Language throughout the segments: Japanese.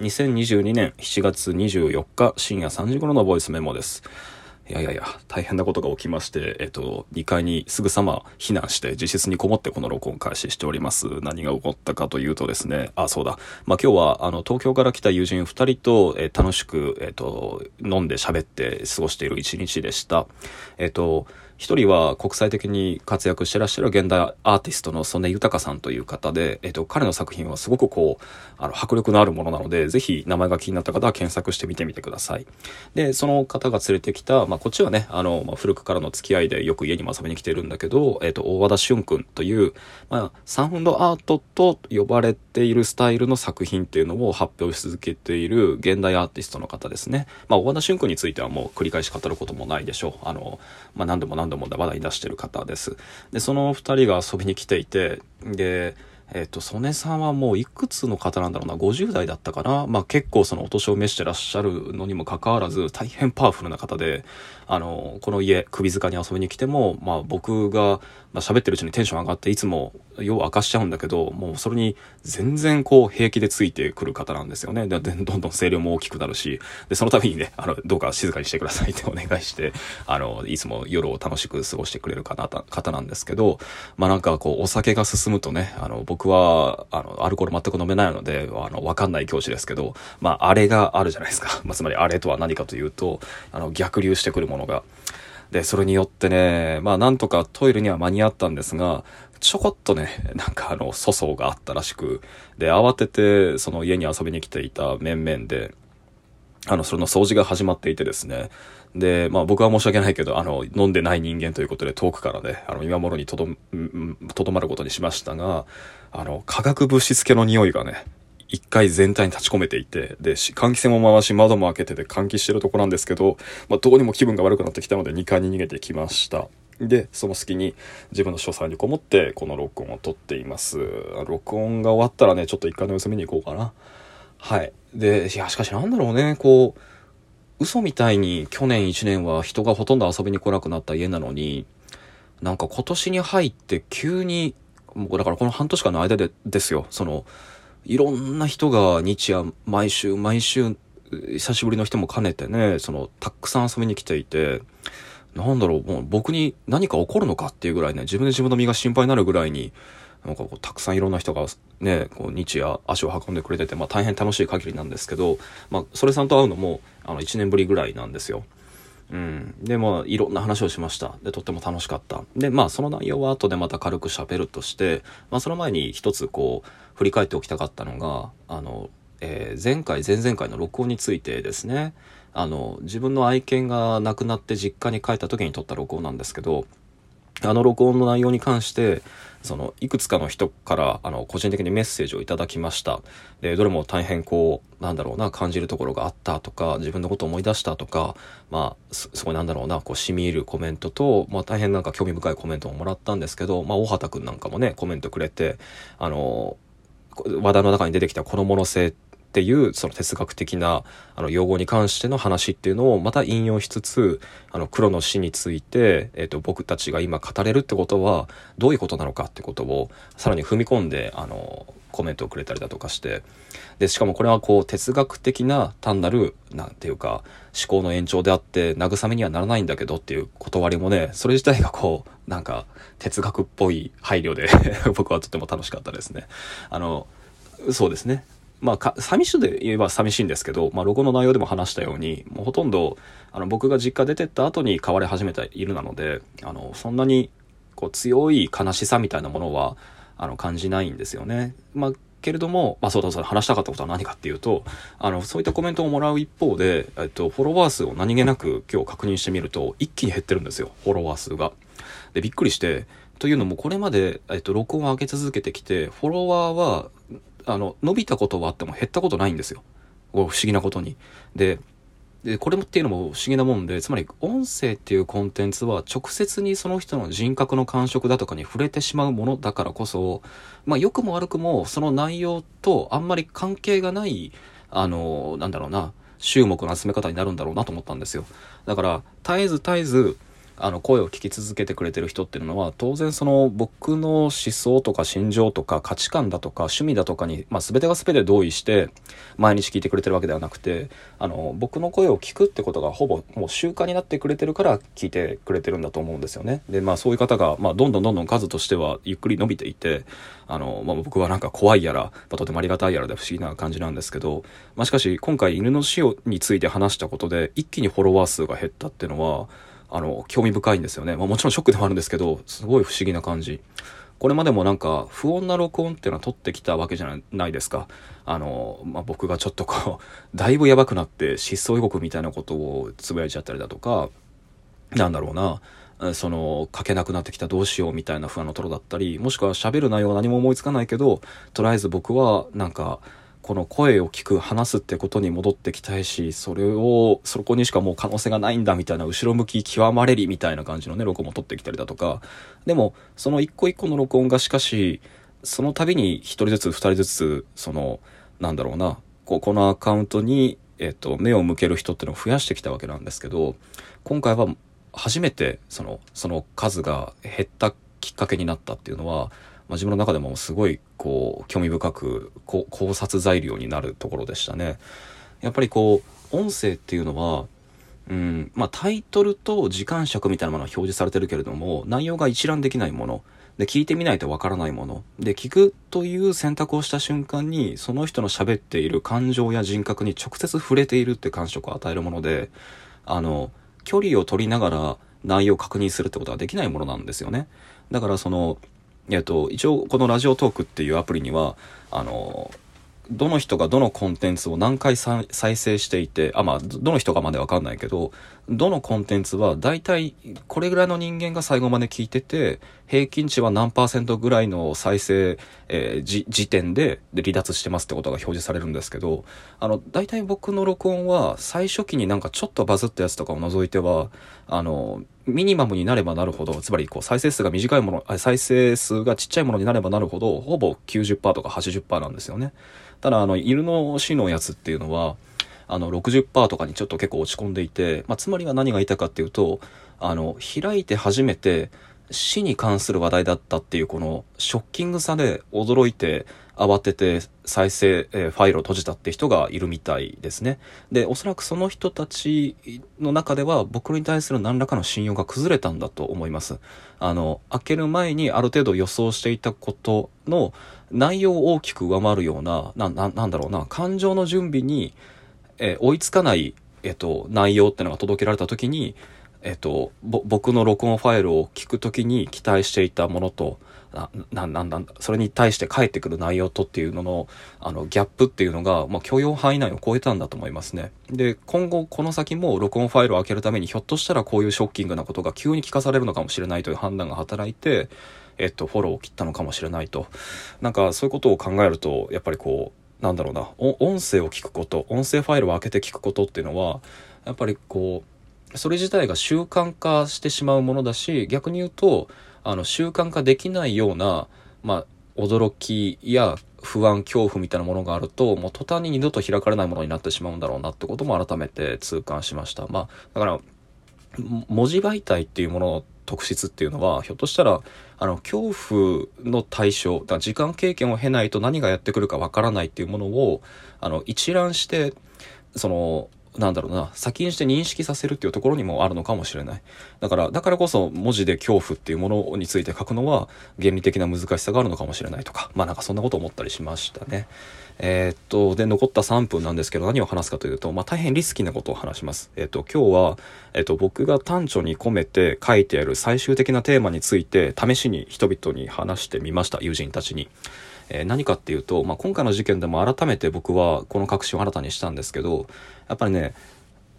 2022年7月24日深夜3時頃のボイスメモです。いやいやいや、大変なことが起きまして、えっと、2階にすぐさま避難して自室にこもってこの録音開始しております。何が起こったかというとですね、あ、そうだ。まあ、今日は、あの、東京から来た友人2人と、え、楽しく、えっと、飲んで喋って過ごしている一日でした。えっと、一人は国際的に活躍してらっしゃる現代アーティストの曽根豊さんという方で、えっと、彼の作品はすごくこう、あの、迫力のあるものなので、ぜひ名前が気になった方は検索してみてみてください。で、その方が連れてきた、まあ、こっちはね、あの、まあ、古くからの付き合いでよく家にも遊びに来てるんだけど、えっと、大和田俊君という、まあ、サウンドアートと呼ばれているスタイルの作品っていうのを発表し続けている現代アーティストの方ですね。まあ、大和田俊君についてはもう繰り返し語ることもないでしょう。あの、まあ、何度も何度も話題出してる方です。で、その2人が遊びに来ていて、で、えっ、と、曽根さんはもういくつの方なんだろうな、50代だったかな。まあ結構そのお年を召してらっしゃるのにもかかわらず、大変パワフルな方で、あの、この家、首塚に遊びに来ても、まあ僕が、まあ、喋ってるうちにテンション上がって、いつも夜明かしちゃうんだけど、もうそれに全然こう平気でついてくる方なんですよね。で、どんどん声量も大きくなるし、で、その度にね、あの、どうか静かにしてくださいってお願いして、あの、いつも夜を楽しく過ごしてくれる方方なんですけど、まあなんかこう、お酒が進むとね、あの、僕は、あの、アルコール全く飲めないので、あの、わかんない教師ですけど、まあ、あれがあるじゃないですか。まあ、つまりあれとは何かというと、あの、逆流してくるものが。で、それによってね、まあなんとかトイレには間に合ったんですが、ちょこっとね、なんかあの、粗相があったらしく、で、慌てて、その家に遊びに来ていた面々で、あの、その掃除が始まっていてですね、で、まあ僕は申し訳ないけど、あの、飲んでない人間ということで遠くからね、あの、今頃にとど、とどまることにしましたが、あの、化学物質系の匂いがね、一回全体に立ち込めていて、で、換気扇も回し窓も開けてて換気してるとこなんですけど、まあ、どうにも気分が悪くなってきたので2階に逃げてきました。で、その隙に自分の書斎にこもってこの録音を撮っています。録音が終わったらね、ちょっと一回の様子見に行こうかな。はい。で、いや、しかしなんだろうね、こう、嘘みたいに去年1年は人がほとんど遊びに来なくなった家なのに、なんか今年に入って急に、もうだからこの半年間の間でですよ、その、いろんな人が日夜毎週毎週久しぶりの人も兼ねてねそのたくさん遊びに来ていてなんだろうもう僕に何か起こるのかっていうぐらいね自分で自分の身が心配になるぐらいになんかこうたくさんいろんな人がねこう日夜足を運んでくれてて、まあ、大変楽しい限りなんですけど、まあ、それさんと会うのもあの1年ぶりぐらいなんですよ。うん。で、まあ、いろんな話をしました。で、とっても楽しかった。で、まあ、その内容は後でまた軽く喋るとして、まあ、その前に一つこう、振り返っておきたかったのが、あの、えー、前回、前々回の録音についてですね、あの、自分の愛犬が亡くなって実家に帰った時に撮った録音なんですけど、あの録音の内容に関して、そのいくつかの人からあの個人的にメッセージをいただきました。でどれも大変こうなんだろうな感じるところがあったとか自分のことを思い出したとかまあすごいなんだろうなこうしみ入るコメントと、まあ、大変なんか興味深いコメントをもらったんですけど、まあ、大畑君なんかもねコメントくれてあの話題の中に出てきた子供の性ってっていうその哲学的なあの用語に関しての話っていうのをまた引用しつつあの黒の死について、えーと、僕たちが今語れるってことはどういうことなのかってことをさらに踏み込んであのコメントをくれたりだとかしてでしかもこれはこう哲学的な単なるなんていうか思考の延長であって慰めにはならないんだけどっていう断りもねそれ自体がこうなんか哲学っぽい配慮で 僕はとても楽しかったですね。あのそうですねまあか、寂しいで言えば寂しいんですけど、まあ、ロゴの内容でも話したように、もうほとんど、あの、僕が実家出てった後に変わり始めているなので、あの、そんなに、こう、強い悲しさみたいなものは、あの、感じないんですよね。まあ、けれども、まあ、そうだそうだ、話したかったことは何かっていうと、あの、そういったコメントをもらう一方で、えっと、フォロワー数を何気なく今日確認してみると、一気に減ってるんですよ、フォロワー数が。で、びっくりして、というのも、これまで、えっと、録音を上げ続けてきて、フォロワーはあの、伸びたことはあっても減ったことないんですよ。不思議なことに。で、で、これもっていうのも不思議なもんで、つまり音声っていうコンテンツは直接にその人の人格の感触だとかに触れてしまうものだからこそ、まあ良くも悪くもその内容とあんまり関係がない、あの、なんだろうな、注目の集め方になるんだろうなと思ったんですよ。だから、絶えず絶えず、あの声を聞き続けてくれてる人っていうのは当然その僕の思想とか心情とか価値観だとか趣味だとかに、まあ、全てが全て同意して毎日聞いてくれてるわけではなくてあの僕の声を聞くってことがほぼもう習慣になってくれてるから聞いてくれてるんだと思うんですよね。でまあそういう方が、まあ、どんどんどんどん数としてはゆっくり伸びていてあの、まあ、僕はなんか怖いやら、まあ、とてもありがたいやらで不思議な感じなんですけど、まあ、しかし今回犬の死をについて話したことで一気にフォロワー数が減ったっていうのはあの、興味深いんですよね。まあもちろんショックでもあるんですけど、すごい不思議な感じ。これまでもなんか不穏な録音っていうのは撮ってきたわけじゃないですか。あの、まあ、僕がちょっとこう、だいぶやばくなって失踪予告みたいなことをつぶやいちゃったりだとか、なんだろうな、その、書けなくなってきたどうしようみたいな不安のトロだったり、もしくは喋る内容は何も思いつかないけど、とりあえず僕はなんか、この声を聞く、話すってことに戻ってきたいし、それを、そこにしかもう可能性がないんだみたいな、後ろ向き極まれりみたいな感じのね、録音も撮ってきたりだとか、でも、その一個一個の録音がしかし、その度に一人ずつ二人ずつ、その、なんだろうな、ここのアカウントに、えっと、目を向ける人っていうのを増やしてきたわけなんですけど、今回は初めて、その、その数が減ったきっかけになったっていうのは、まあ、自分の中でもすごいこう興味深く考察材料になるところでしたね。やっぱりこう音声っていうのはうんまあ、タイトルと時間尺みたいなものは表示されてるけれども内容が一覧できないもの。で聞いてみないとわからないもの。で聞くという選択をした瞬間にその人の喋っている感情や人格に直接触れているって感触を与えるものであの距離を取りながら内容を確認するってことはできないものなんですよね。だからそのえっと、一応このラジオトークっていうアプリには、あの、どの人がどのコンテンツを何回再生していて、あ、まあ、どの人かまでわかんないけど、どのコンテンツは大体これぐらいの人間が最後まで聞いてて、平均値は何パーセントぐらいの再生、えー、時点で離脱してますってことが表示されるんですけど、あの、大体僕の録音は最初期になんかちょっとバズったやつとかを除いては、あの、ミニマムになればなるほど、つまりこう再生数が短いもの、再生数がちっちゃいものになればなるほど、ほぼ90%とか80%なんですよね。ただ、あの、犬の死のやつっていうのは、あの、60%とかにちょっと結構落ち込んでいて、まあ、つまりは何が言いたかっていうと、あの、開いて初めて死に関する話題だったっていうこのショッキングさで驚いて、慌てて再生、えー、ファイルを閉じたって人がいるみたいですね。で、おそらくその人たちの中では僕に対する何らかの信用が崩れたんだと思います。あの、開ける前にある程度予想していたことの内容を大きく上回るような、な、ななんだろうな、感情の準備に、えー、追いつかない、えっ、と、内容ってのが届けられた時に、えっ、と、僕の録音ファイルを聞くときに期待していたものと、な、な、な、それに対して返ってくる内容とっていうのの、あの、ギャップっていうのが、まあ、許容範囲内を超えたんだと思いますね。で、今後この先も録音ファイルを開けるために、ひょっとしたらこういうショッキングなことが急に聞かされるのかもしれないという判断が働いて、えっと、フォローを切ったのかもしれないと。なんか、そういうことを考えると、やっぱりこう、なんだろうな、音声を聞くこと、音声ファイルを開けて聞くことっていうのは、やっぱりこう、それ自体が習慣化してしまうものだし、逆に言うと、あの、習慣化できないような、まあ、驚きや不安、恐怖みたいなものがあると、もう途端に二度と開かれないものになってしまうんだろうなってことも改めて痛感しました。まあ、だから、文字媒体っていうものの特質っていうのは、ひょっとしたら、あの、恐怖の対象、だ時間経験を経ないと何がやってくるかわからないっていうものを、あの、一覧して、その、なんだろうな、先にして認識させるっていうところにもあるのかもしれない。だから、だからこそ文字で恐怖っていうものについて書くのは原理的な難しさがあるのかもしれないとか、まあなんかそんなこと思ったりしましたね。えー、っと、で、残った3分なんですけど何を話すかというと、まあ大変リスキーなことを話します。えー、っと、今日は、えー、っと、僕が短調に込めて書いてある最終的なテーマについて試しに人々に話してみました、友人たちに。えー、何かっていうと、まあ、今回の事件でも改めて僕はこの確信を新たにしたんですけど、やっぱりね、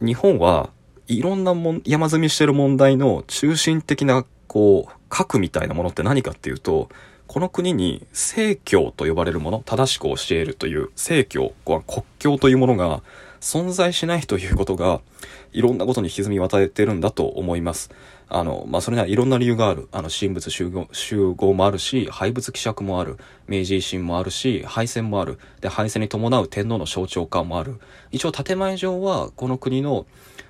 日本はいろんなもん山積みしてる問題の中心的な、こう、核みたいなものって何かっていうと、この国に正教と呼ばれるもの、正しく教えるという正教、国教というものが存在しないということが、いろんなことに歪みを与えてるんだと思います。あの、まあ、それにはいろんな理由がある。あの、神仏集合集合もあるし、廃仏希釈もある。明治維新もあるし、敗戦もある。で、敗戦に伴う天皇の象徴化もある。一応、建前上は、この国の、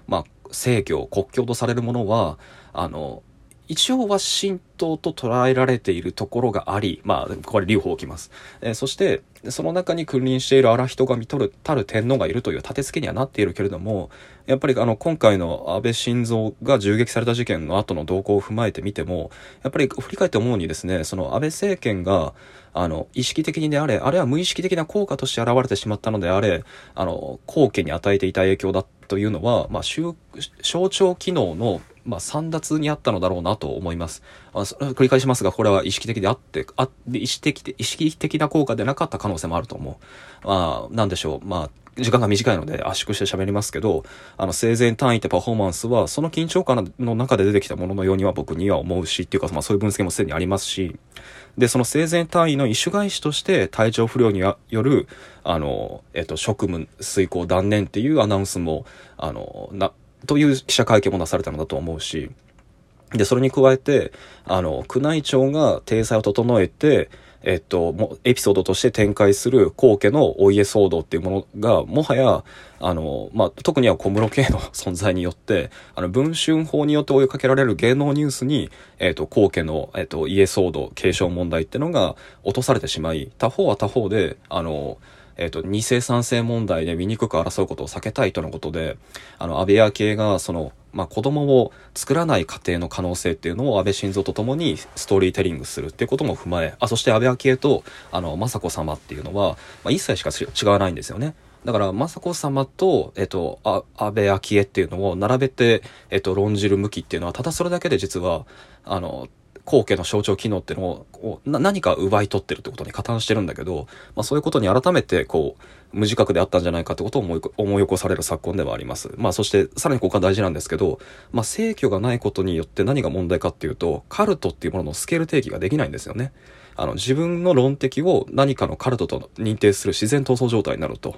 まあ、正教、国教とされるものは、あの、一応は神道と捉えられているところがあり、まあ、これ留保を置きます。えー、そして、その中に君臨している荒人が見とる、たる天皇がいるという立て付けにはなっているけれども、やっぱりあの、今回の安倍晋三が銃撃された事件の後の動向を踏まえてみても、やっぱり振り返って思うにですね、その安倍政権が、あの、意識的にであれ、あるいは無意識的な効果として現れてしまったのであれ、あの、後家に与えていた影響だというのは、まあ、象徴機能のまあ、散奪にあったのだろうなと思います。あ繰り返しますが、これは意識的であって、あ意識的、意識的な効果でなかった可能性もあると思う。まあ、なんでしょう。まあ、時間が短いので圧縮して喋りますけど、あの、生前単位ってパフォーマンスは、その緊張感の中で出てきたもののようには僕には思うし、っていうか、まあそういう分析もすでにありますし、で、その生前単位の一種返しとして体調不良による、あの、えっと、職務遂行断念っていうアナウンスも、あの、な、という記者会見もなされたのだと思うし、で、それに加えて、あの、宮内庁が体裁を整えて、えっと、もエピソードとして展開する皇家のお家騒動っていうものが、もはや、あの、まあ、特には小室圭の存在によって、あの、文春法によって追いかけられる芸能ニュースに、えっと、皇家の、えっと、家騒動、継承問題っていうのが落とされてしまい、他方は他方で、あの、えっ、ー、と、二世三世問題で醜く争うことを避けたいとのことで、あの、安倍昭恵が、その、まあ、子供を作らない家庭の可能性っていうのを安倍晋三と共にストーリーテリングするっていうことも踏まえ、あ、そして安倍昭恵と、あの、雅子様っていうのは、まあ、一切しか違わないんですよね。だから、雅子様と、えっと、あ安倍昭恵っていうのを並べて、えっと、論じる向きっていうのは、ただそれだけで実は、あの、後継の象徴機能っていうのを何か奪い取ってるってことに加担してるんだけど、まあ、そういうことに改めてこう無自覚であったんじゃないかってことを思い思い起こされる昨今ではあります。まあそしてさらにここが大事なんですけど、まあ正挙がないことによって何が問題かっていうとカルトっていうもののスケール定義ができないんですよね。あの自分の論敵を何かのカルトと認定する自然闘争状態になると